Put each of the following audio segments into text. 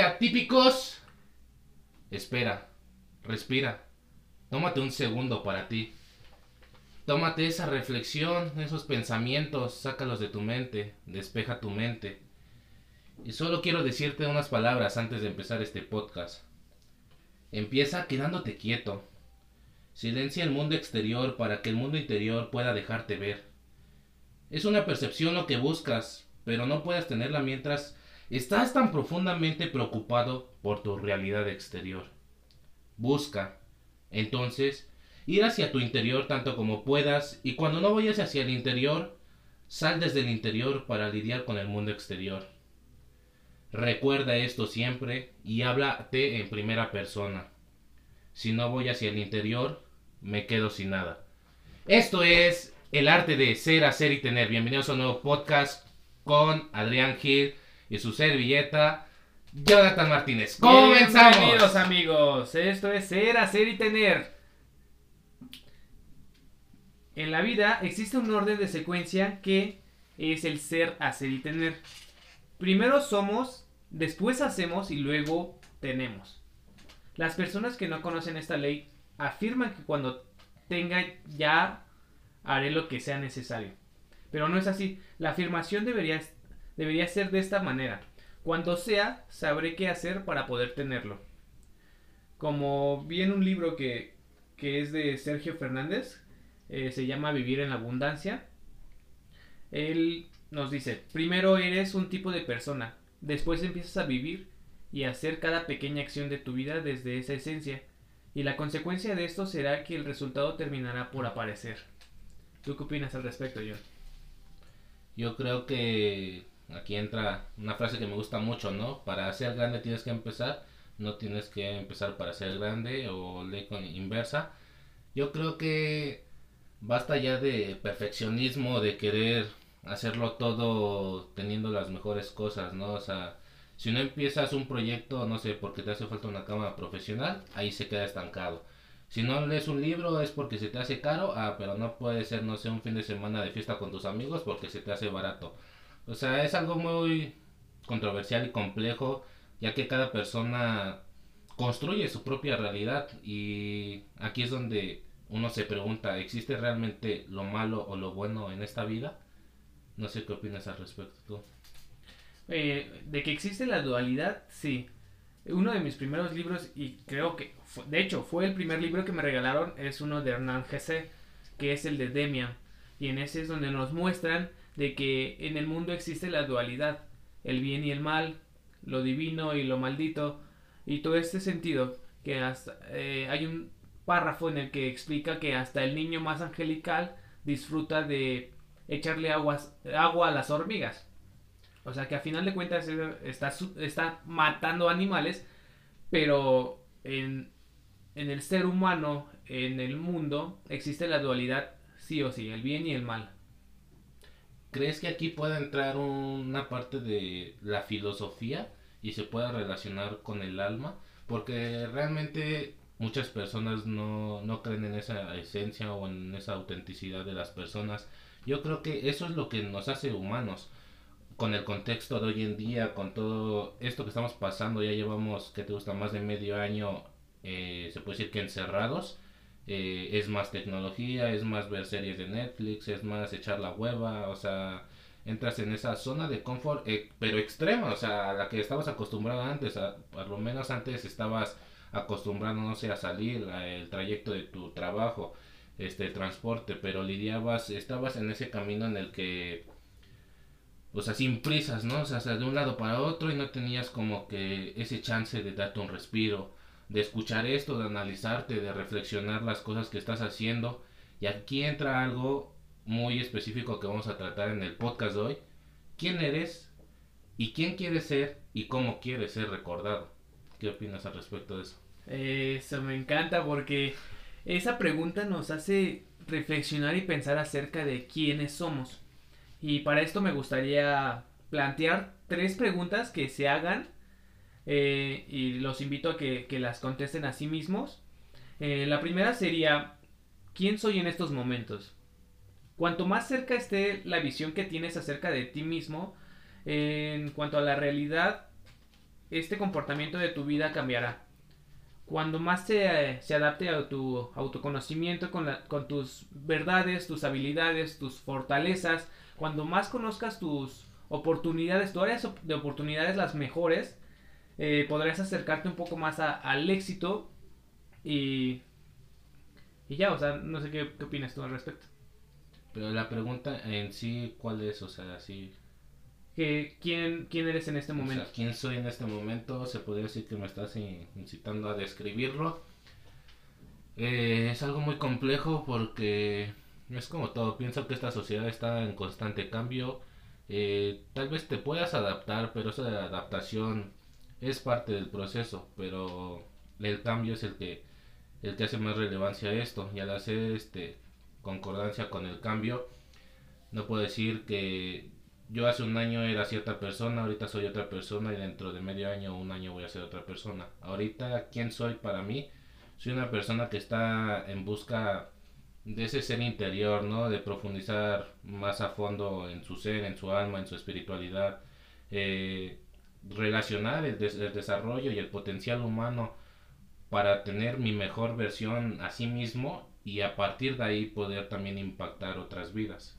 Atípicos. Espera, respira. Tómate un segundo para ti. Tómate esa reflexión, esos pensamientos, sácalos de tu mente, despeja tu mente. Y solo quiero decirte unas palabras antes de empezar este podcast. Empieza quedándote quieto. Silencia el mundo exterior para que el mundo interior pueda dejarte ver. Es una percepción lo que buscas, pero no puedes tenerla mientras estás tan profundamente preocupado por tu realidad exterior. Busca, entonces, ir hacia tu interior tanto como puedas y cuando no vayas hacia el interior, sal desde el interior para lidiar con el mundo exterior. Recuerda esto siempre y háblate en primera persona. Si no voy hacia el interior, me quedo sin nada. Esto es el arte de ser, hacer y tener. Bienvenidos a un nuevo podcast con Adrián Gil y su servilleta Jonathan Martínez. ¡Comenzamos! Bienvenidos amigos, esto es ser, hacer y tener. En la vida existe un orden de secuencia que es el ser, hacer y tener. Primero somos, después hacemos y luego tenemos. Las personas que no conocen esta ley afirman que cuando tenga ya haré lo que sea necesario. Pero no es así. La afirmación debería, debería ser de esta manera. Cuando sea, sabré qué hacer para poder tenerlo. Como vi en un libro que, que es de Sergio Fernández, eh, se llama Vivir en la Abundancia. Él nos dice, primero eres un tipo de persona, después empiezas a vivir y a hacer cada pequeña acción de tu vida desde esa esencia, y la consecuencia de esto será que el resultado terminará por aparecer. ¿Tú qué opinas al respecto, John? Yo creo que aquí entra una frase que me gusta mucho, ¿no? Para ser grande tienes que empezar, no tienes que empezar para ser grande o ley con inversa. Yo creo que basta ya de perfeccionismo, de querer hacerlo todo teniendo las mejores cosas, ¿no? O sea, si no empiezas un proyecto, no sé, porque te hace falta una cámara profesional, ahí se queda estancado. Si no lees un libro es porque se te hace caro, ah, pero no puede ser, no sé, un fin de semana de fiesta con tus amigos porque se te hace barato. O sea, es algo muy controversial y complejo, ya que cada persona construye su propia realidad y aquí es donde uno se pregunta, ¿existe realmente lo malo o lo bueno en esta vida? No sé qué opinas al respecto tú. Eh, de que existe la dualidad, sí. Uno de mis primeros libros, y creo que, de hecho, fue el primer libro que me regalaron, es uno de Hernán Gese, que es el de Demian. Y en ese es donde nos muestran de que en el mundo existe la dualidad, el bien y el mal, lo divino y lo maldito, y todo este sentido, que hasta, eh, hay un párrafo en el que explica que hasta el niño más angelical disfruta de echarle aguas, agua a las hormigas. O sea que a final de cuentas está, está matando animales, pero en, en el ser humano, en el mundo, existe la dualidad sí o sí, el bien y el mal. ¿Crees que aquí pueda entrar una parte de la filosofía y se pueda relacionar con el alma? Porque realmente muchas personas no, no creen en esa esencia o en esa autenticidad de las personas. Yo creo que eso es lo que nos hace humanos con el contexto de hoy en día, con todo esto que estamos pasando, ya llevamos, que te gusta, más de medio año, eh, se puede decir que encerrados. Eh, es más tecnología, es más ver series de Netflix, es más echar la hueva, o sea, entras en esa zona de confort, eh, pero extrema, o sea, a la que estabas acostumbrado antes, a, por lo menos antes estabas acostumbrado, no sé, a salir, el trayecto de tu trabajo, este, transporte, pero lidiabas, estabas en ese camino en el que o sea, sin prisas, ¿no? O sea, de un lado para otro y no tenías como que ese chance de darte un respiro, de escuchar esto, de analizarte, de reflexionar las cosas que estás haciendo. Y aquí entra algo muy específico que vamos a tratar en el podcast de hoy. ¿Quién eres? ¿Y quién quieres ser? ¿Y cómo quieres ser recordado? ¿Qué opinas al respecto de eso? Eso me encanta porque esa pregunta nos hace reflexionar y pensar acerca de quiénes somos. Y para esto me gustaría plantear tres preguntas que se hagan eh, y los invito a que, las contesten a sí mismos. Eh, la primera sería, ¿quién soy en estos momentos? Cuanto más cerca esté la visión que tienes acerca de ti mismo, en cuanto a la realidad, este comportamiento de tu vida cambiará. Cuando más se, se adapte a tu autoconocimiento con, con tus verdades, tus habilidades, tus fortalezas, cuando más conozcas tus oportunidades, tu áreas de oportunidades las mejores, eh, podrás acercarte un poco más al éxito y, y ya, o sea, no sé qué, qué opinas tú al respecto. Pero la pregunta en sí, ¿cuál es? O sea, sí. Que, ¿quién, ¿Quién eres en este momento? O sea, ¿quién soy en este momento? Se podría decir que me estás incitando a describirlo. Eh, es algo muy complejo porque es como todo. Pienso que esta sociedad está en constante cambio. Eh, tal vez te puedas adaptar, pero esa adaptación es parte del proceso. Pero el cambio es el que, el que hace más relevancia a esto. Y al hacer este concordancia con el cambio, no puedo decir que yo hace un año era cierta persona, ahorita soy otra persona y dentro de medio año o un año voy a ser otra persona. Ahorita, ¿quién soy para mí? Soy una persona que está en busca de ese ser interior, ¿no? De profundizar más a fondo en su ser, en su alma, en su espiritualidad. Eh, relacionar el, el, desarrollo y el potencial humano para tener mi mejor versión a sí mismo y a partir de ahí poder también impactar otras vidas.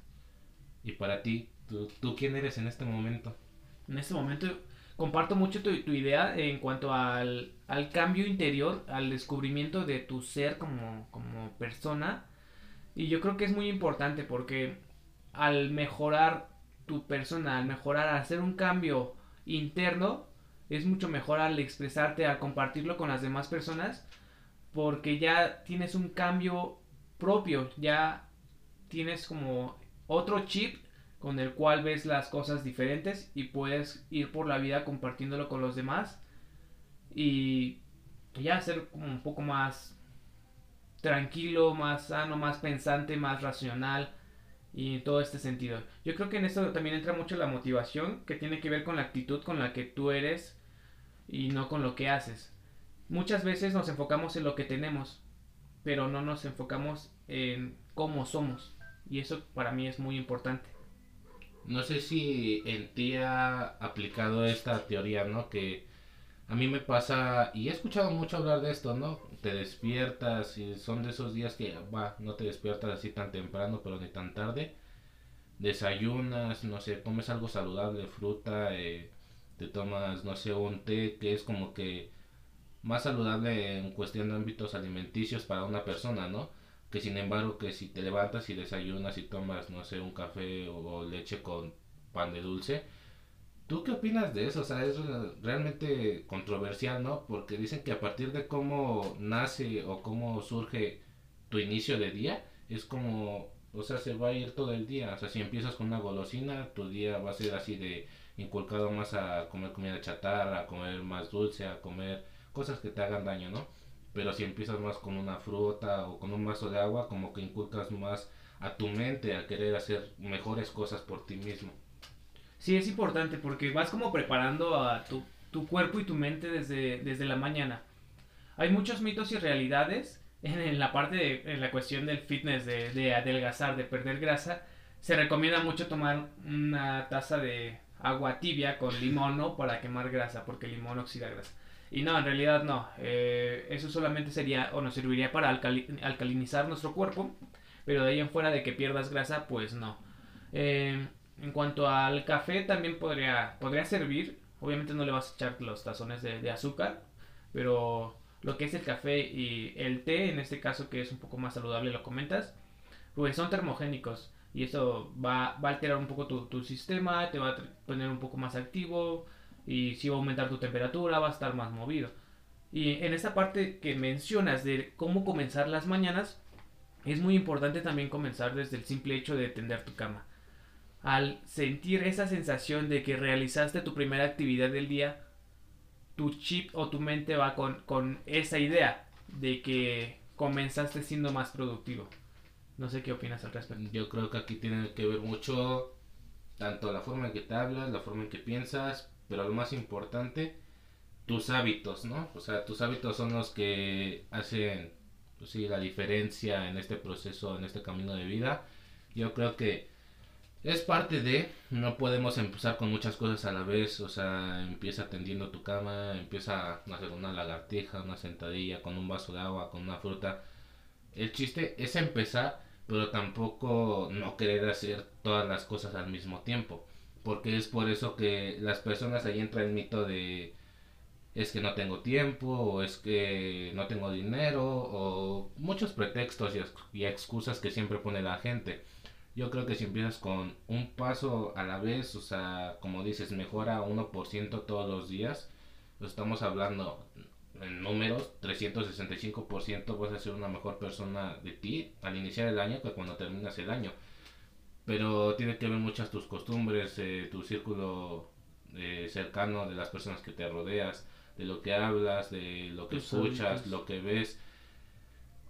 Y para ti, ¿tú, quién eres en este momento? En este momento comparto mucho tu, tu idea en cuanto al, al, cambio interior, al descubrimiento de tu ser como, como persona. Y yo creo que es muy importante porque al mejorar tu persona, al mejorar, al hacer un cambio interno, es mucho mejor al expresarte, al compartirlo con las demás personas, porque ya tienes un cambio propio, ya tienes como otro chip con el cual ves las cosas diferentes y puedes ir por la vida compartiéndolo con los demás y ya ser como un poco más tranquilo, más sano, más pensante, más racional y en todo este sentido. Yo creo que en esto también entra mucho la motivación que tiene que ver con la actitud con la que tú eres y no con lo que haces. Muchas veces nos enfocamos en lo que tenemos, pero no nos enfocamos en cómo somos. Y eso para mí es muy importante. No sé si en ti ha aplicado esta teoría, ¿no? Que a mí me pasa, y he escuchado mucho hablar de esto, ¿no? Te despiertas y son de esos días que, va, no te despiertas así tan temprano, pero ni tan tarde. Desayunas, no sé, comes algo saludable, fruta, eh, te tomas, no sé, un té que es como que más saludable en cuestión de ámbitos alimenticios para una persona, ¿no? Que sin embargo que si te levantas y desayunas y tomas, no sé, un café o leche con pan de dulce, ¿tú qué opinas de eso? O sea, es realmente controversial, ¿no? Porque dicen que a partir de cómo nace o cómo surge tu inicio de día, es como, o sea, se va a ir todo el día. O sea, si empiezas con una golosina, tu día va a ser así de inculcado más a comer comida chatarra, a comer más dulce, a comer cosas que te hagan daño, ¿no? Pero si empiezas más con una fruta o con un vaso de agua, como que inculcas más a tu mente a querer hacer mejores cosas por ti mismo. Sí, es importante porque vas como preparando a tu, tu cuerpo y tu mente desde, desde la mañana. Hay muchos mitos y realidades en, la parte, de, en la cuestión del fitness, de, de adelgazar, de perder grasa. Se recomienda mucho tomar una taza de agua tibia con limón, ¿no? Para quemar grasa, porque el limón oxida grasa. Y no, en realidad no. Eh, eso solamente sería o nos serviría para alcalinizar nuestro cuerpo. Pero de ahí en fuera de que pierdas grasa, pues no. Eh, en cuanto al café, también podría, podría servir. Obviamente no le vas a echar los tazones de, azúcar. Pero lo que es el café y el té, en este caso que es un poco más saludable, lo comentas. Pues son termogénicos. Y eso va, va a alterar un poco tu, sistema, te va a poner un poco más activo y si va a aumentar tu temperatura, va a estar más movido. Y en esta parte que mencionas de cómo comenzar las mañanas, es muy importante también comenzar desde el simple hecho de tender tu cama. Al sentir esa sensación de que realizaste tu primera actividad del día, tu chip o tu mente va con, con esa idea de que comenzaste siendo más productivo. No sé qué opinas al respecto. Yo creo que aquí tiene que ver mucho tanto la forma en que te hablas, la forma en que piensas, pero lo más importante, tus hábitos, ¿no? O sea, tus hábitos son los que hacen, pues la diferencia en este proceso, en este camino de vida. Yo creo que es parte de, no podemos empezar con muchas cosas a la vez, o sea, empieza tendiendo tu cama, empieza a hacer una lagartija, una sentadilla con un vaso de agua, con una fruta. El chiste es empezar, pero tampoco no querer hacer todas las cosas al mismo tiempo, porque es por eso que las personas ahí entran el mito de es que no tengo tiempo, o es que no tengo dinero, o muchos pretextos y excusas que siempre pone la gente yo creo que si empiezas con un paso a la vez, o sea, como dices, mejora 1% todos los días, lo estamos hablando en números, 365% vas a ser una mejor persona de ti al iniciar el año que cuando terminas el año. Pero tiene que ver muchas tus costumbres, eh, tu círculo eh, cercano de las personas que te rodeas, de lo que hablas, de lo que escuchas, lo que ves.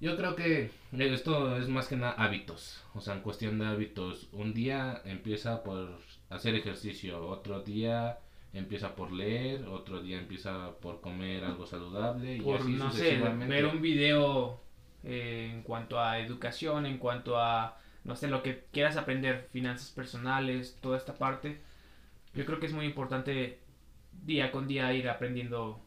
Yo creo que esto es más que nada hábitos, o sea, en cuestión de hábitos. Un día empieza por hacer ejercicio, otro día empieza por leer, otro día empieza por comer algo saludable. Por, y así no sé, ver un video eh, en cuanto a educación, en cuanto a, no sé, lo que quieras aprender, finanzas personales, toda esta parte. Yo creo que es muy importante día con día ir aprendiendo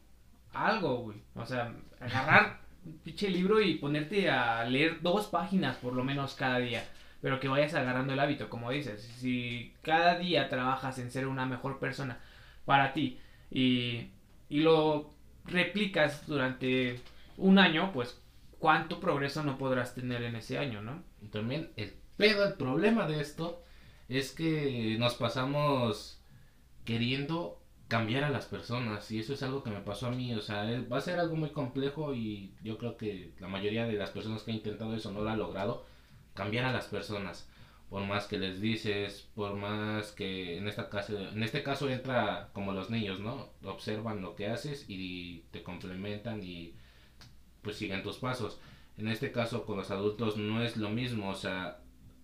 algo, güey. O sea, agarrar pinche libro y ponerte a leer dos páginas por lo menos cada día. Pero que vayas agarrando el hábito, como dices. Si cada día trabajas en ser una mejor persona para ti y, y lo replicas durante un año, pues cuánto progreso no podrás tener en ese año, ¿no? También el pedo, el problema de esto es que nos pasamos queriendo cambiar a las personas y eso es algo que me pasó a mí, o sea, va a ser algo muy complejo y yo creo que la mayoría de las personas que han intentado eso no lo ha logrado, cambiar a las personas, por más que les dices, por más que en esta caso, en este caso entra como los niños, ¿no? Observan lo que haces y te complementan y pues siguen tus pasos. En este caso con los adultos no es lo mismo, o sea,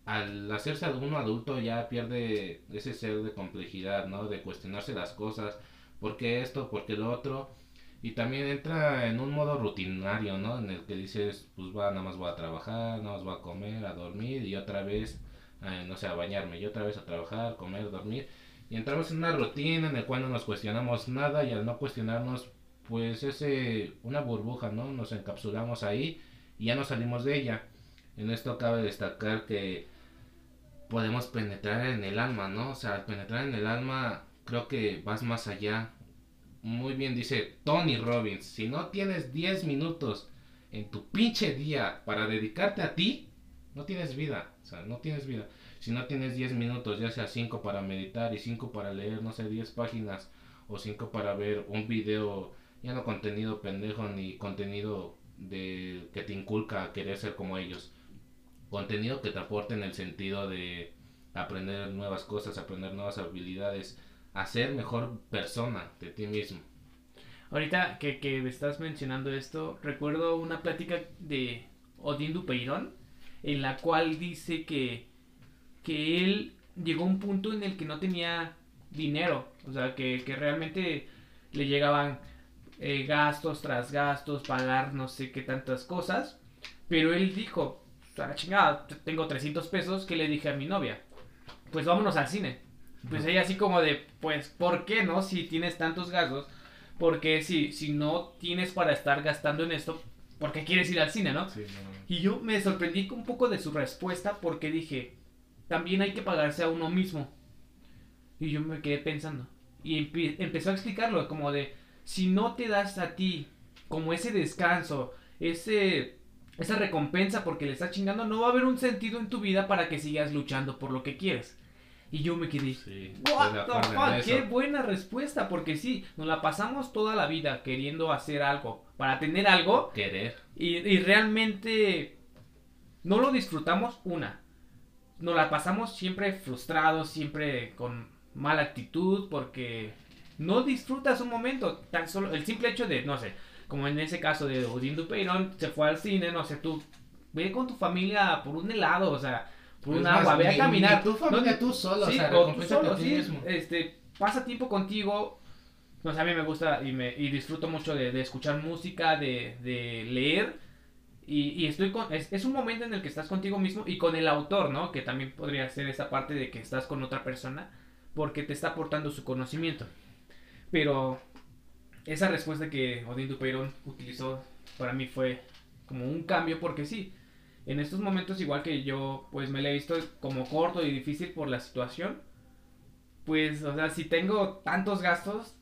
al hacerse uno adulto ya pierde ese ser de complejidad, ¿no? De cuestionarse las cosas, ¿por qué esto? ¿Por qué lo otro? Y también entra en un modo rutinario, ¿no? En el que dices, pues va, nada más voy a trabajar, nada más voy a comer, a dormir y otra vez, eh, no sé, a bañarme y otra vez a trabajar, comer, dormir. Y entramos en una rutina en la cual no nos cuestionamos nada y al no cuestionarnos, pues es una burbuja, ¿no? Nos encapsulamos ahí y ya no salimos de ella. En esto cabe destacar que podemos penetrar en el alma, ¿no? O sea, penetrar en el alma creo que vas más allá. Muy bien dice Tony Robbins, si no tienes 10 minutos en tu pinche día para dedicarte a ti, no tienes vida, o sea, no tienes vida. Si no tienes 10 minutos, ya sea 5 para meditar y 5 para leer, no sé, 10 páginas o 5 para ver un video, ya no contenido pendejo ni contenido de que te inculca a querer ser como ellos contenido que te aporte en el sentido de aprender nuevas cosas, aprender nuevas habilidades, hacer mejor persona de ti mismo. Ahorita que, que estás mencionando esto, recuerdo una plática de Odín Dupeirón, en la cual dice que, que él llegó a un punto en el que no tenía dinero, o sea, que, que realmente le llegaban eh, gastos tras gastos, pagar no sé qué tantas cosas, pero él dijo, a la chingada, tengo 300 pesos, que le dije a mi novia? Pues vámonos al cine. Pues ella así como de, pues, ¿por qué no? Si tienes tantos gastos, porque si, si no tienes para estar gastando en esto, ¿por qué quieres ir al cine, no? Y yo me sorprendí un poco de su respuesta porque dije, también hay que pagarse a uno mismo. Y yo me quedé pensando. Y empezó a explicarlo como de, si no te das a ti como ese descanso, ese esa recompensa porque le estás chingando, no va a haber un sentido en tu vida para que sigas luchando por lo que quieres. Y yo me quedé, sí, what the fuck, qué buena respuesta, porque sí, nos la pasamos toda la vida queriendo hacer algo, para tener algo. Querer. Y, y realmente no lo disfrutamos, una. Nos la pasamos siempre frustrados, siempre con mala actitud, porque no disfrutas un momento, tan solo el simple hecho de, no sé, como en ese caso de Odín Dupeirón, se fue al cine, no sé, tú ve con tu familia por un helado, o sea, por un agua, ve a caminar. tu familia, tú solo, sí, o sea, solo, sí, mismo. este, pasa tiempo contigo, no sé, a mí me gusta y, me, y disfruto mucho de, de escuchar música, de, de leer, Y, y estoy con, es, es, un momento en el que estás contigo mismo y con el autor, ¿no? Que también podría ser esa parte de que estás con otra persona porque te está aportando su conocimiento. Pero esa respuesta que Odín Dupeirón utilizó para mí fue como un cambio porque sí, en estos momentos igual que yo pues me la he visto como corto y difícil por la situación, pues o sea, si tengo tantos gastos,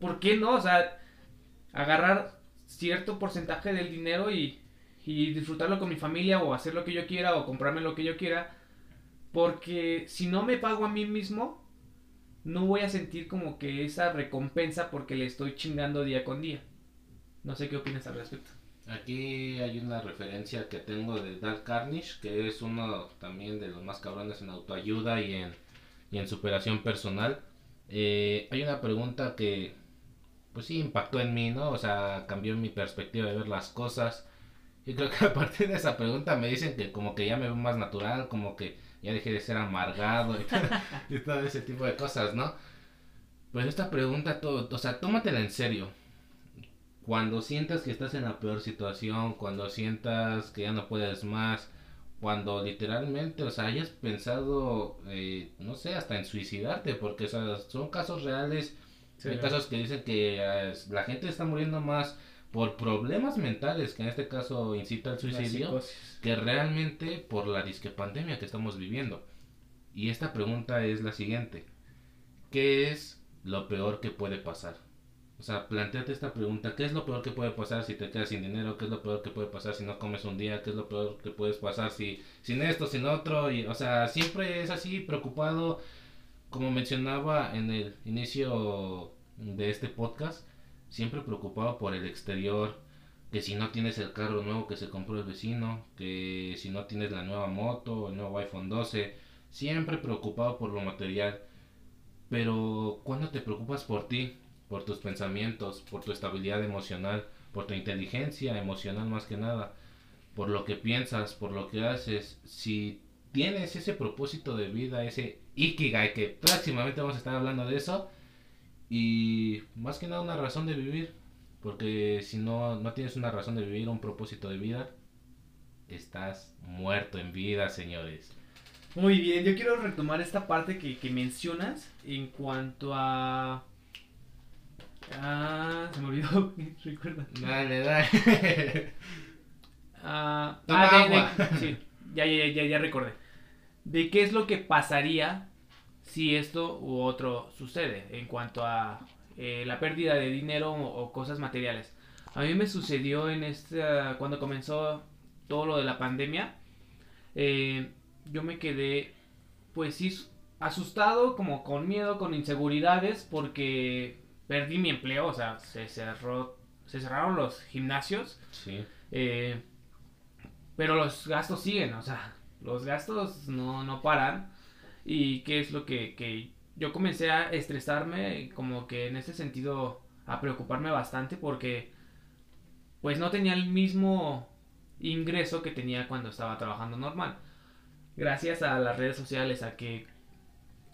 ¿por qué no? O sea, agarrar cierto porcentaje del dinero y, y disfrutarlo con mi familia o hacer lo que yo quiera o comprarme lo que yo quiera. Porque si no me pago a mí mismo, no voy a sentir como que esa recompensa porque le estoy chingando día con día. No sé qué opinas al respecto. Aquí hay una referencia que tengo de Dal Carnish, que es uno también de los más cabrones en autoayuda y en, y en superación personal. Eh, hay una pregunta que, pues sí, impactó en mí, ¿no? O sea, cambió mi perspectiva de ver las cosas. Y creo que a partir de esa pregunta me dicen que como que ya me veo más natural, como que ya dejé de ser amargado y todo, ese tipo de cosas, ¿no? Pues esta pregunta, todo, o sea, tómatela en serio. Cuando sientas que estás en la peor situación, cuando sientas que ya no puedes más, cuando literalmente, o sea, hayas pensado, eh, no sé, hasta en suicidarte, porque son casos reales, hay casos que dicen que eh, la gente está muriendo más por problemas mentales, que en este caso incita al suicidio, que realmente por la disque pandemia que estamos viviendo. Y esta pregunta es la siguiente. ¿Qué es lo peor que puede pasar? O sea, planteate esta pregunta. ¿Qué es lo peor que puede pasar si te quedas sin dinero? ¿Qué es lo peor que puede pasar si no comes un día? ¿Qué es lo peor que puedes pasar si sin esto, sin otro? Y, o sea, siempre es así, preocupado. Como mencionaba en el inicio de este podcast, siempre preocupado por el exterior, que si no tienes el carro nuevo que se compró el vecino, que si no tienes la nueva moto, el nuevo iPhone 12, siempre preocupado por lo material. Pero cuando te preocupas por ti, por tus pensamientos, por tu estabilidad emocional, por tu inteligencia emocional más que nada, por lo que piensas, por lo que haces, si tienes ese propósito de vida, ese ikigai, que próximamente vamos a estar hablando de eso, y más que nada una razón de vivir. Porque si no, no tienes una razón de vivir, un propósito de vida, estás muerto en vida, señores. Muy bien, yo quiero retomar esta parte que, que mencionas en cuanto a... Ah, se me olvidó, recuerda. Dale, dale. ah, ah sí, ya, ya, ya, ya recordé. De qué es lo que pasaría si esto u otro sucede en cuanto a eh, la pérdida de dinero o, cosas materiales. A mí me sucedió en esta, cuando comenzó todo lo de la pandemia, eh, yo me quedé, pues sí, asustado, como con miedo, con inseguridades, porque perdí mi empleo, o sea, se cerró, se cerraron los gimnasios. Sí. Eh, pero los gastos siguen, o sea, los gastos no, no paran. Y qué es lo que, que yo comencé a estresarme, como que en ese sentido a preocuparme bastante porque pues no tenía el mismo ingreso que tenía cuando estaba trabajando normal. Gracias a las redes sociales, a que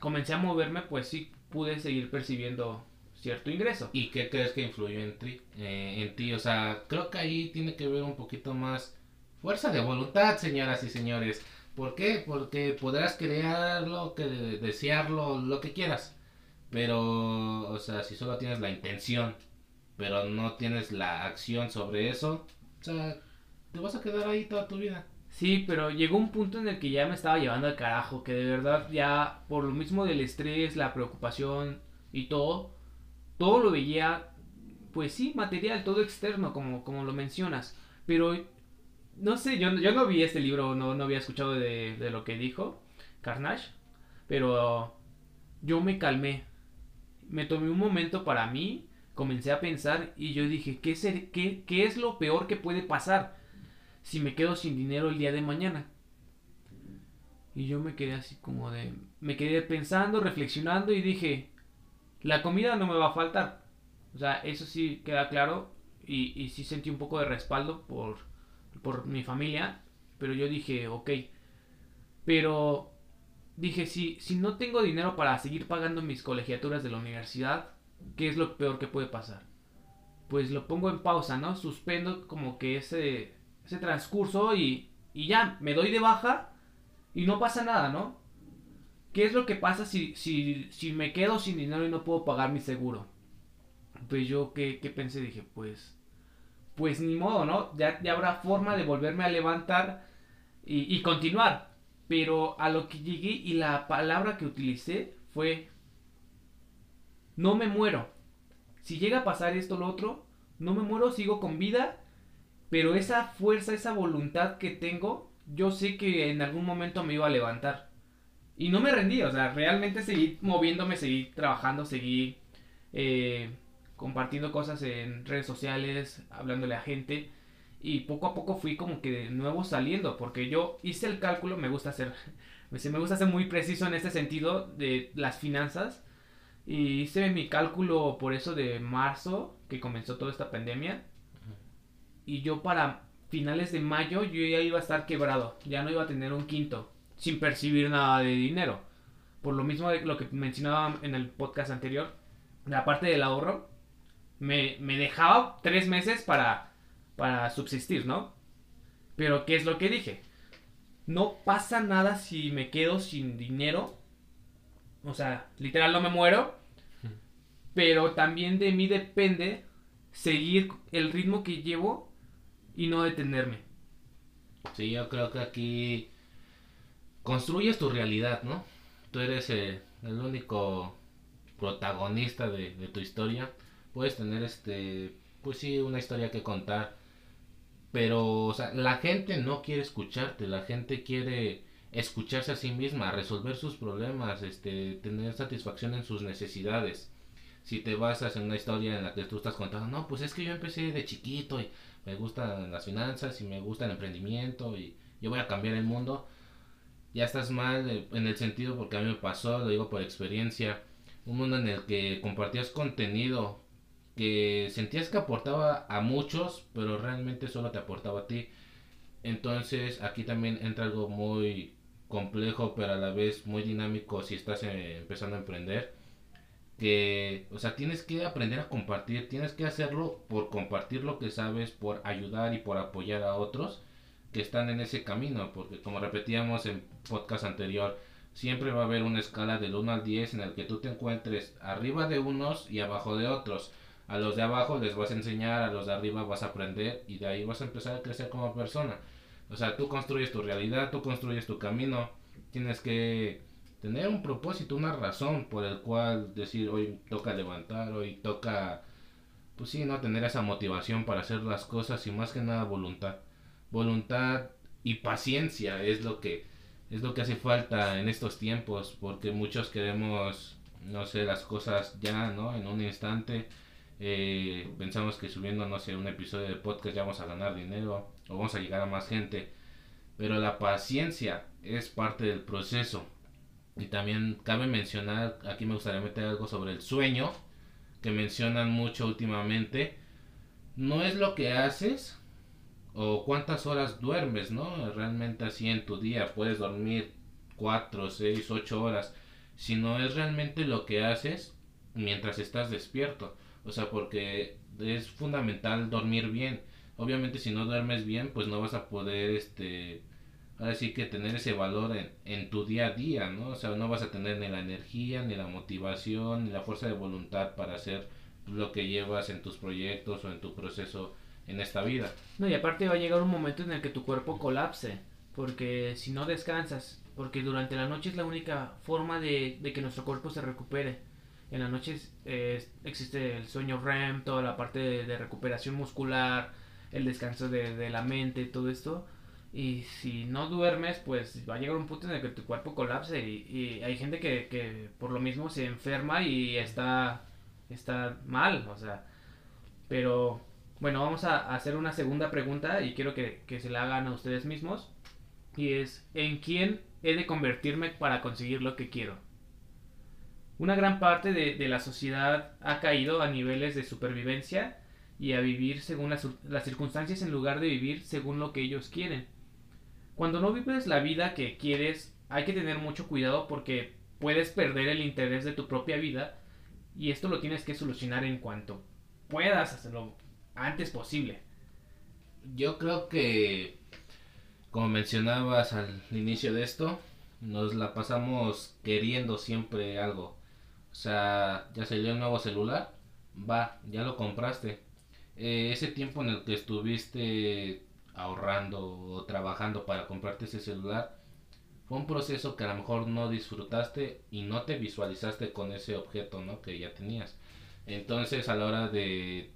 comencé a moverme, pues sí pude seguir percibiendo cierto ingreso. ¿Y qué crees que influyó en ti? Eh, en ti? O sea, creo que ahí tiene que ver un poquito más fuerza de voluntad, señoras y señores. ¿Por qué? Porque podrás crearlo, que desearlo, lo que quieras. Pero, o sea, si solo tienes la intención, pero no tienes la acción sobre eso, o sea, te vas a quedar ahí toda tu vida. Sí, pero llegó un punto en el que ya me estaba llevando al carajo, que de verdad ya por lo mismo del estrés, la preocupación y todo, todo lo veía, pues sí, material, todo externo, como, como lo mencionas. Pero no sé, yo, yo no vi este libro, no, no había escuchado de, de lo que dijo Carnage, pero yo me calmé. Me tomé un momento para mí, comencé a pensar y yo dije, ¿qué, qué, ¿qué es lo peor que puede pasar si me quedo sin dinero el día de mañana? Y yo me quedé así como de... Me quedé pensando, reflexionando y dije, la comida no me va a faltar. O sea, eso sí queda claro y, y sí sentí un poco de respaldo por por mi familia, pero yo dije, ok, pero dije, si, si no tengo dinero para seguir pagando mis colegiaturas de la universidad, ¿qué es lo peor que puede pasar? Pues lo pongo en pausa, ¿no? Suspendo como que ese, ese transcurso y, y ya, me doy de baja y no pasa nada, ¿no? ¿Qué es lo que pasa si, si, si me quedo sin dinero y no puedo pagar mi seguro? Pues yo, ¿qué, qué pensé? Dije, pues, pues ni modo, ¿no? Ya, habrá forma de volverme a levantar y, y continuar. Pero a lo que llegué y la palabra que utilicé fue, no me muero. Si llega a pasar esto o lo otro, no me muero, sigo con vida. Pero esa fuerza, esa voluntad que tengo, yo sé que en algún momento me iba a levantar. Y no me rendí, o sea, realmente seguí moviéndome, seguí trabajando, seguí eh, compartiendo cosas en redes sociales, hablándole a gente. Y poco a poco fui como que de nuevo saliendo, porque yo hice el cálculo, me gusta hacer, me gusta ser muy preciso en este sentido de las finanzas. Y hice mi cálculo por eso de marzo, que comenzó toda esta pandemia. Y yo para finales de mayo yo ya iba a estar quebrado, ya no iba a tener un quinto, sin percibir nada de dinero. Por lo mismo de lo que mencionaba en el podcast anterior, la parte del ahorro, me, me dejaba tres meses para, para subsistir, ¿no? Pero ¿qué es lo que dije? No pasa nada si me quedo sin dinero. O sea, literal no me muero. Pero también de mí depende seguir el ritmo que llevo y no detenerme. Sí, yo creo que aquí construyes tu realidad, ¿no? Tú eres el, el único protagonista de, de, tu historia. Puedes tener este, pues sí, una historia que contar. Pero, o sea, la gente no quiere escucharte, la gente quiere escucharse a sí misma, resolver sus problemas, este, tener satisfacción en sus necesidades. Si te basas en una historia en la que tú estás contando, no, pues es que yo empecé de chiquito y me gustan las finanzas y me gusta el emprendimiento y yo voy a cambiar el mundo, ya estás mal eh, en el sentido porque a mí me pasó, lo digo por experiencia, un mundo en el que compartías contenido que sentías que aportaba a muchos, pero realmente solo te aportaba a ti. Entonces aquí también entra algo muy complejo, pero a la vez muy dinámico si estás eh, empezando a emprender que, o sea, tienes que aprender a compartir, tienes que hacerlo por compartir lo que sabes, por ayudar y por apoyar a otros que están en ese camino, porque como repetíamos en podcast anterior, siempre va a haber una escala del 1 al 10 en el que tú te encuentres arriba de unos y abajo de otros. A los de abajo les vas a enseñar, a los de arriba vas a aprender y de ahí vas a empezar a crecer como persona. O sea, tú construyes tu realidad, tú construyes tu camino, tienes que tener un propósito, una razón por el cual decir hoy toca levantar, hoy toca, pues sí, no tener esa motivación para hacer las cosas y más que nada voluntad. Voluntad y paciencia es lo que es lo que hace falta en estos tiempos porque muchos queremos no sé las cosas ya no en un instante eh, pensamos que subiendo no sé un episodio de podcast ya vamos a ganar dinero o vamos a llegar a más gente pero la paciencia es parte del proceso y también cabe mencionar, aquí me gustaría meter algo sobre el sueño, que mencionan mucho últimamente. No es lo que haces o cuántas horas duermes, ¿no? Realmente así en tu día puedes dormir 4, 6, 8 horas, sino es realmente lo que haces mientras estás despierto. O sea, porque es fundamental dormir bien. Obviamente si no duermes bien, pues no vas a poder este ahora que tener ese valor en, en, tu día a día, ¿no? O sea, no vas a tener ni la energía, ni la motivación, ni la fuerza de voluntad para hacer lo que llevas en tus proyectos o en tu proceso en esta vida. No, y aparte va a llegar un momento en el que tu cuerpo colapse, porque si no descansas, porque durante la noche es la única forma de, de que nuestro cuerpo se recupere. En la noche eh, existe el sueño REM, toda la parte de, de recuperación muscular, el descanso de, de la mente, todo esto y si no duermes, pues va a llegar un punto en el que tu cuerpo colapse. Y, hay gente que, que, por lo mismo se enferma y está, está mal. O sea, pero bueno, vamos a hacer una segunda pregunta y quiero que, que se la hagan a ustedes mismos. Y es, ¿en quién he de convertirme para conseguir lo que quiero? Una gran parte de, de la sociedad ha caído a niveles de supervivencia y a vivir según las, las circunstancias en lugar de vivir según lo que ellos quieren. Cuando no vives la vida que quieres, hay que tener mucho cuidado porque puedes perder el interés de tu propia vida y esto lo tienes que solucionar en cuanto puedas hacerlo antes posible. yo creo que, como mencionabas al inicio de esto, nos la pasamos queriendo siempre algo. O sea, ya salió el nuevo celular, va, ya lo compraste. Eh, ese tiempo en el que estuviste ahorrando o trabajando para comprarte ese celular, fue un proceso que a lo mejor no disfrutaste y no te visualizaste con ese objeto, ¿no? Que ya tenías. Entonces, a la hora de,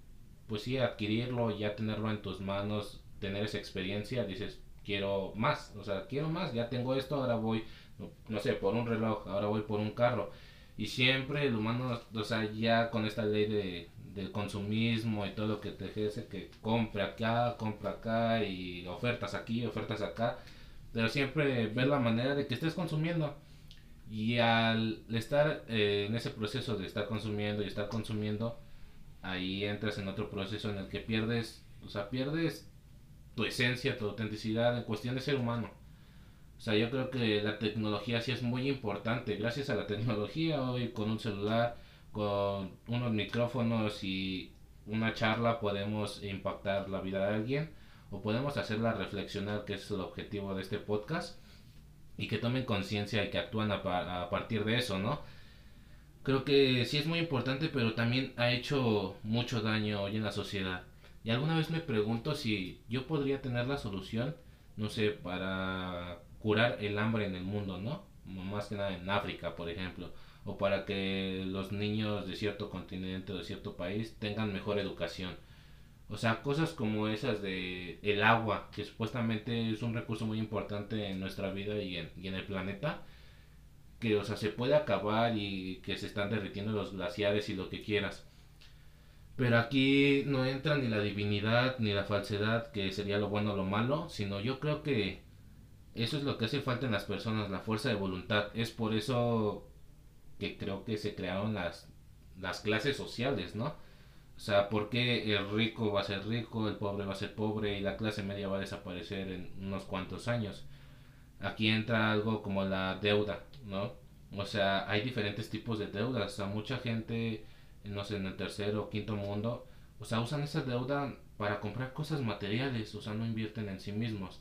pues sí, adquirirlo, ya tenerlo en tus manos, tener esa experiencia, dices, quiero más, o sea, quiero más, ya tengo esto, ahora voy, no, sé, por un reloj, ahora voy por un carro. Y siempre el humano, o sea, ya con esta ley de, del consumismo y todo lo que te ejerce, que compre acá, compra acá y ofertas aquí, ofertas acá, pero siempre ver la manera de que estés consumiendo. Y al estar eh, en ese proceso de estar consumiendo y estar consumiendo, ahí entras en otro proceso en el que pierdes, o sea, pierdes tu esencia, tu autenticidad en cuestión de ser humano. O sea, yo creo que la tecnología sí es muy importante. Gracias a la tecnología, hoy con un celular, con unos micrófonos y una charla podemos impactar la vida de alguien o podemos hacerla reflexionar, que es el objetivo de este podcast, y que tomen conciencia y que actúan a, partir de eso, ¿no? Creo que sí es muy importante, pero también ha hecho mucho daño hoy en la sociedad. Y alguna vez me pregunto si yo podría tener la solución, no sé, para curar el hambre en el mundo, ¿no? Más que nada en África, por ejemplo. O para que los niños de cierto continente o de cierto país tengan mejor educación o sea, cosas como esas de el agua, que supuestamente es un recurso muy importante en nuestra vida y en, y en el planeta, que o sea, se puede acabar y que se están derritiendo los glaciares y lo que quieras. Pero aquí no entra ni la divinidad ni la falsedad, que sería lo bueno o lo malo, sino yo creo que eso es lo que hace falta en las personas, la fuerza de voluntad. Es por eso que creo que se crearon las, las clases sociales, ¿no? O sea, ¿por qué el rico va a ser rico, el pobre va a ser pobre y la clase media va a desaparecer en unos cuantos años? Aquí entra algo como la deuda, ¿no? O sea, hay diferentes tipos de deudas. O sea, mucha gente, no sé, en el tercer o quinto mundo, o sea, usan esa deuda para comprar cosas materiales, o sea, no invierten en sí mismos.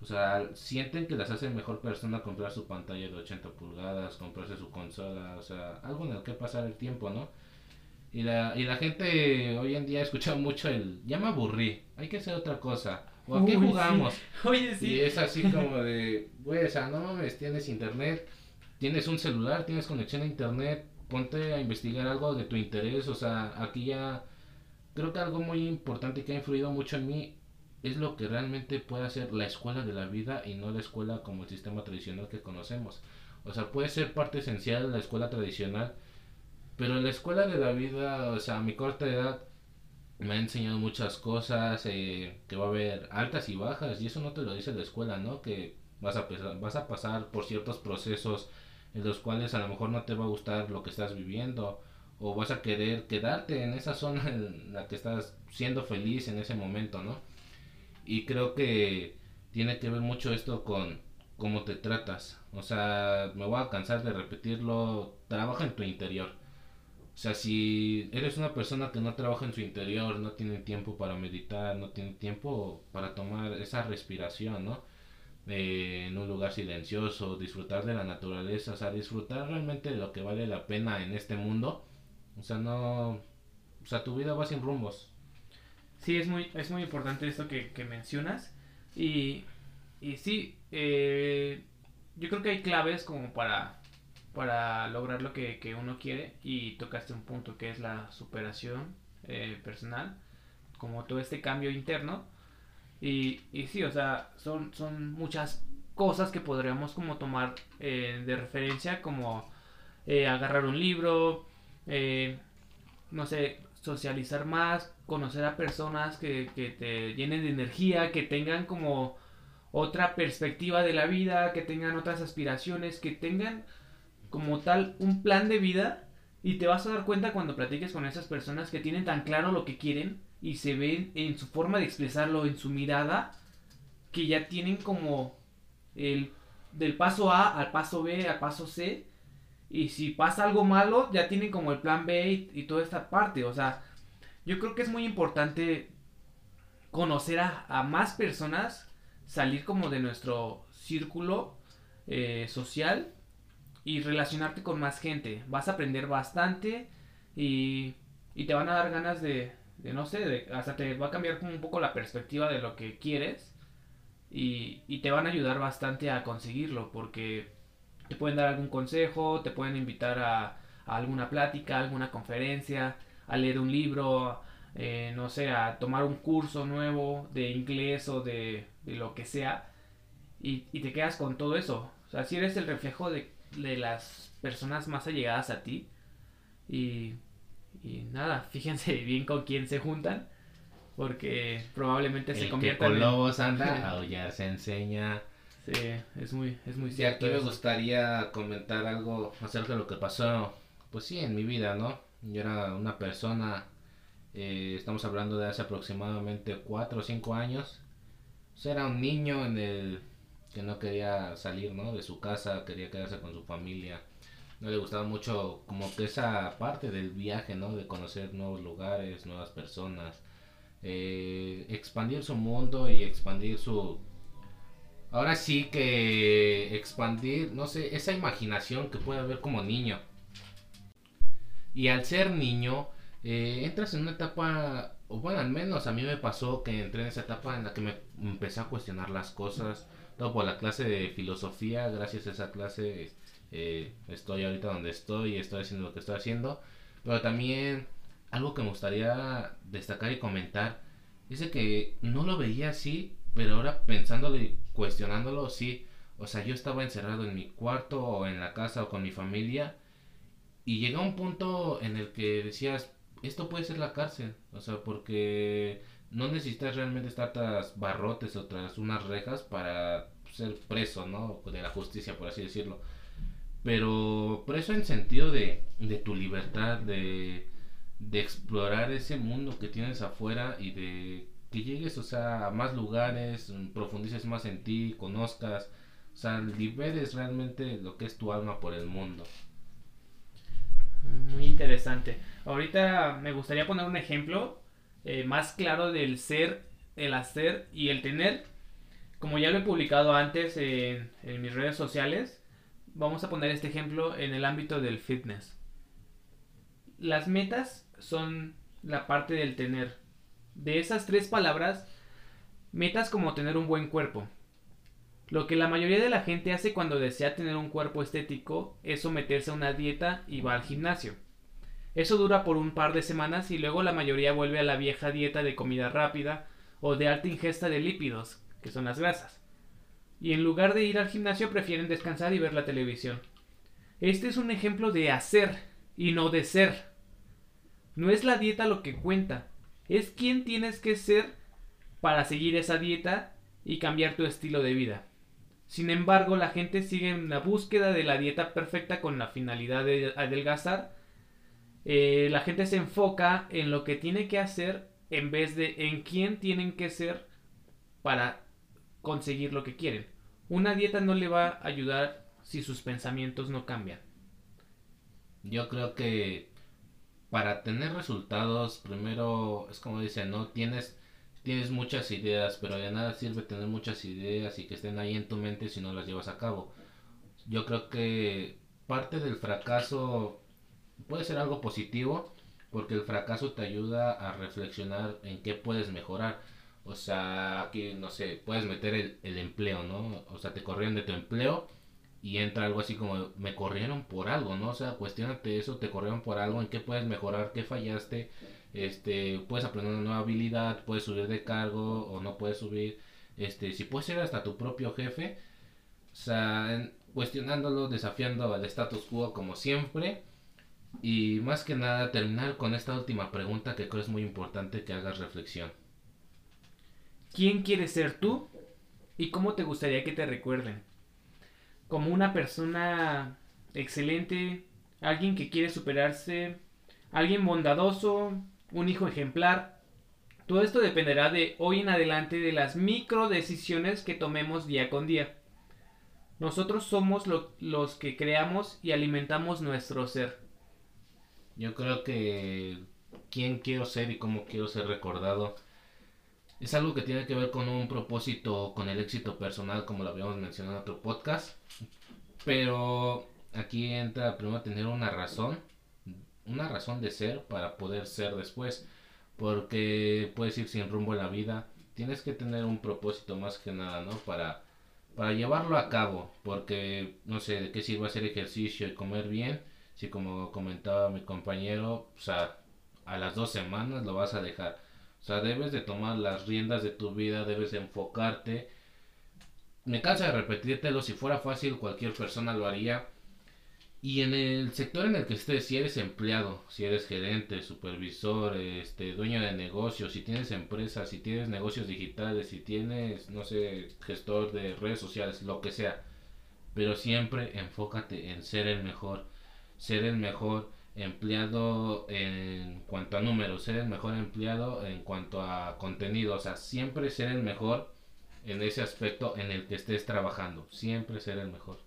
O sea, sienten que las hace mejor persona comprar su pantalla de 80 pulgadas, comprarse su consola, o sea, algo en el que pasar el tiempo, ¿no? Y la, y la gente hoy en día ha escuchado mucho el, ya me aburrí, hay que hacer otra cosa. ¿O a qué jugamos? Oye, sí. Y es así como de, güey, o sea, no mames, tienes internet, tienes un celular, tienes conexión a internet, ponte a investigar algo de tu interés, o sea, aquí ya creo que algo muy importante que ha influido mucho en mí es lo que realmente puede ser la escuela de la vida y no la escuela como el sistema tradicional que conocemos. O sea, puede ser parte esencial de la escuela tradicional, pero la escuela de la vida, o sea, a mi corta edad, me ha enseñado muchas cosas, eh, que va a haber altas y bajas, y eso no te lo dice la escuela, ¿no? Que vas a, vas a pasar por ciertos procesos en los cuales a lo mejor no te va a gustar lo que estás viviendo, o vas a querer quedarte en esa zona en la que estás siendo feliz en ese momento, ¿no? Y creo que tiene que ver mucho esto con cómo te tratas. O sea, me voy a cansar de repetirlo, trabaja en tu interior o sea, si eres una persona que no trabaja en su interior, no tiene tiempo para meditar, no tiene tiempo para tomar esa respiración, ¿no? Eh, en un lugar silencioso, disfrutar de la naturaleza, o sea, disfrutar realmente de lo que vale la pena en este mundo. O sea, no... O sea, tu vida va sin rumbos. Sí, es muy, es muy importante esto que, que mencionas. Y, y sí, eh, yo creo que hay claves como para para lograr lo que, uno quiere y tocaste un punto que es la superación eh, personal, como todo este cambio interno. Y, y sí, o sea, son, son muchas cosas que podríamos como tomar eh, de referencia, como eh, agarrar un libro, no sé, socializar más, conocer a personas que, que te llenen de energía, que tengan como otra perspectiva de la vida, que tengan otras aspiraciones, que tengan como tal un plan de vida y te vas a dar cuenta cuando platiques con esas personas que tienen tan claro lo que quieren y se ven en su forma de expresarlo, en su mirada, que ya tienen como el del paso A al paso B al paso C y si pasa algo malo ya tienen como el plan B y, toda esta parte, o sea, yo creo que es muy importante conocer a, más personas, salir como de nuestro círculo eh, social y relacionarte con más gente. Vas a aprender bastante y, te van a dar ganas de, de no sé, de, hasta te va a cambiar como un poco la perspectiva de lo que quieres y, y te van a ayudar bastante a conseguirlo porque te pueden dar algún consejo, te pueden invitar a, alguna plática, alguna conferencia, a leer un libro, eh, no sé, a tomar un curso nuevo de inglés o de, lo que sea, y, te quedas con todo eso. O sea, si eres el reflejo de, las personas más allegadas a ti, y, y nada, fíjense bien con quién se juntan, porque probablemente se conviertan con lobos anda, aullar se enseña. Sí, es muy, es muy cierto. Y aquí me gustaría comentar algo acerca de lo que pasó, pues sí, en mi vida, ¿no? Yo era una persona, eh, estamos hablando de hace aproximadamente 4 o 5 años. Pues era un niño en el que no quería salir, ¿no? De su casa, quería quedarse con su familia. No le gustaba mucho como que esa parte del viaje, ¿no? De conocer nuevos lugares, nuevas personas. Eh, expandir su mundo y expandir su ahora sí que expandir, no sé, esa imaginación que puede haber como niño. Y al ser niño, eh, entras en una etapa, o bueno, al menos a mí me pasó que entré en esa etapa en la que me empecé a cuestionar las cosas. Todo por la clase de filosofía, gracias a esa clase eh, estoy ahorita donde estoy, estoy haciendo lo que estoy haciendo. Pero también algo que me gustaría destacar y comentar, dice que no lo veía así pero ahora pensándolo y cuestionándolo, sí. O sea, yo estaba encerrado en mi cuarto o en la casa o con mi familia. Y llega un punto en el que decías, esto puede ser la cárcel. O sea, porque no necesitas realmente estar tras barrotes o tras unas rejas para ser preso, ¿no? De la justicia, por así decirlo. Pero preso en sentido de, de tu libertad, de, de explorar ese mundo que tienes afuera y de que llegues, o sea, a más lugares, mm, profundices más en ti, conozcas, o sea, liberes realmente lo que es tu alma por el mundo. Muy interesante. Ahorita me gustaría poner un ejemplo eh, más claro del ser, el hacer y el tener. Como ya lo he publicado antes en, en mis redes sociales, vamos a poner este ejemplo en el ámbito del fitness. Las metas son la parte del tener de esas tres palabras, metas como tener un buen cuerpo. Lo que la mayoría de la gente hace cuando desea tener un cuerpo estético es someterse a una dieta y va al gimnasio. Eso dura por un par de semanas y luego la mayoría vuelve a la vieja dieta de comida rápida o de alta ingesta de lípidos, que son las grasas. Y en lugar de ir al gimnasio prefieren descansar y ver la televisión. Este es un ejemplo de hacer y no de ser. No es la dieta lo que cuenta, es quién tienes que ser para seguir esa dieta y cambiar tu estilo de vida. Sin embargo, la gente sigue en la búsqueda de la dieta perfecta con la finalidad de adelgazar. Eh, la gente se enfoca en lo que tiene que hacer en vez de en quién tienen que ser para conseguir lo que quieren. Una dieta no le va a ayudar si sus pensamientos no cambian. Yo creo que para tener resultados, primero es como dicen, ¿no? Tienes, tienes muchas ideas, pero de nada sirve tener muchas ideas y que estén ahí en tu mente si no las llevas a cabo. Yo creo que parte del fracaso puede ser algo positivo, porque el fracaso te ayuda a reflexionar en qué puedes mejorar. O sea, aquí, no sé, puedes meter el, el empleo, ¿no? O sea, te corrieron de tu empleo y entra algo así como me corrieron por algo, ¿no? O sea, cuestionate eso, te corrieron por algo, en qué puedes mejorar, qué fallaste, este, puedes aprender una nueva habilidad, puedes subir de cargo o no puedes subir, este, si puedes ser hasta tu propio jefe, sea, cuestionándolo, desafiando al status quo como siempre y más que nada terminar con esta última pregunta que creo es muy importante que hagas reflexión. ¿Quién quieres ser tú? ¿Y cómo te gustaría que te recuerden? Como una persona excelente, alguien que quiere superarse, alguien bondadoso, un hijo ejemplar. Todo esto dependerá de hoy en adelante de las micro decisiones que tomemos día con día. Nosotros somos los que creamos y alimentamos nuestro ser. Yo creo que quién quiero ser y cómo quiero ser recordado es algo que tiene que ver con un propósito, con el éxito personal, como lo habíamos mencionado en otro podcast. Pero aquí entra primero tener una razón, una razón de ser para poder ser después. Porque puedes ir sin rumbo en la vida. Tienes que tener un propósito más que nada, ¿no? Para, para llevarlo a cabo. Porque no sé de qué sirve hacer ejercicio y comer bien. Si como comentaba mi compañero, o sea, a las dos semanas lo vas a dejar. Sea, debes de tomar las riendas de tu vida, debes de enfocarte. Me cansa de repetírtelo, si fuera fácil cualquier persona lo haría. Y en el sector en el que estés, si eres empleado, si eres gerente, supervisor, este, dueño de negocios, si tienes empresas, si tienes negocios digitales, si tienes, no sé, gestor de redes sociales, lo que sea. Pero siempre enfócate en ser el mejor. Ser el mejor empleado en cuanto a números, ser el mejor empleado en cuanto a contenido, o sea, siempre ser el mejor en ese aspecto en el que estés trabajando, siempre ser el mejor.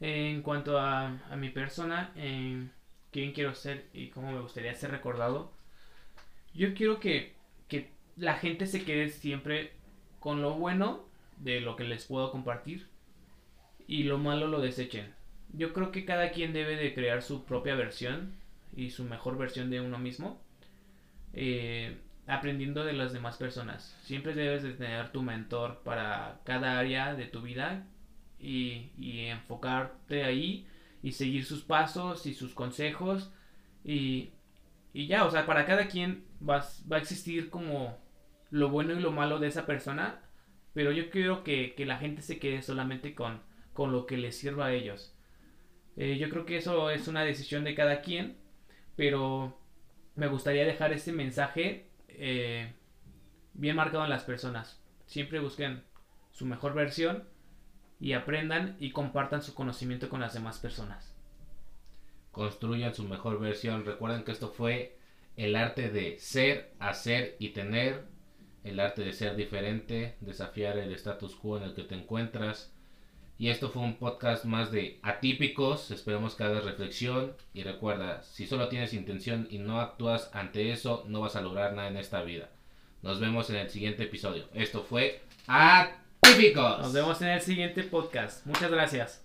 En cuanto a, mi persona, en quién quiero ser y cómo me gustaría ser recordado, yo quiero que, que la gente se quede siempre con lo bueno de lo que les puedo compartir y lo malo lo desechen yo creo que cada quien debe de crear su propia versión y su mejor versión de uno mismo. Eh, aprendiendo de las demás personas. Siempre debes de tener tu mentor para cada área de tu vida y, enfocarte ahí y seguir sus pasos y sus consejos y, ya, o sea, para cada quien va, va, a existir como lo bueno y lo malo de esa persona, pero yo quiero que, que la gente se quede solamente con, con lo que les sirva a ellos. Eh, yo creo que eso es una decisión de cada quien, pero me gustaría dejar este mensaje eh, bien marcado en las personas. Siempre busquen su mejor versión y aprendan y compartan su conocimiento con las demás personas. Construyan su mejor versión. Recuerden que esto fue el arte de ser, hacer y tener. El arte de ser diferente, desafiar el status quo en el que te encuentras y esto fue un podcast más de atípicos. Esperemos que hagas reflexión. Y recuerda, si solo tienes intención y no actúas ante eso, no vas a lograr nada en esta vida. Nos vemos en el siguiente episodio. Esto fue Atípicos. Nos vemos en el siguiente podcast. Muchas gracias.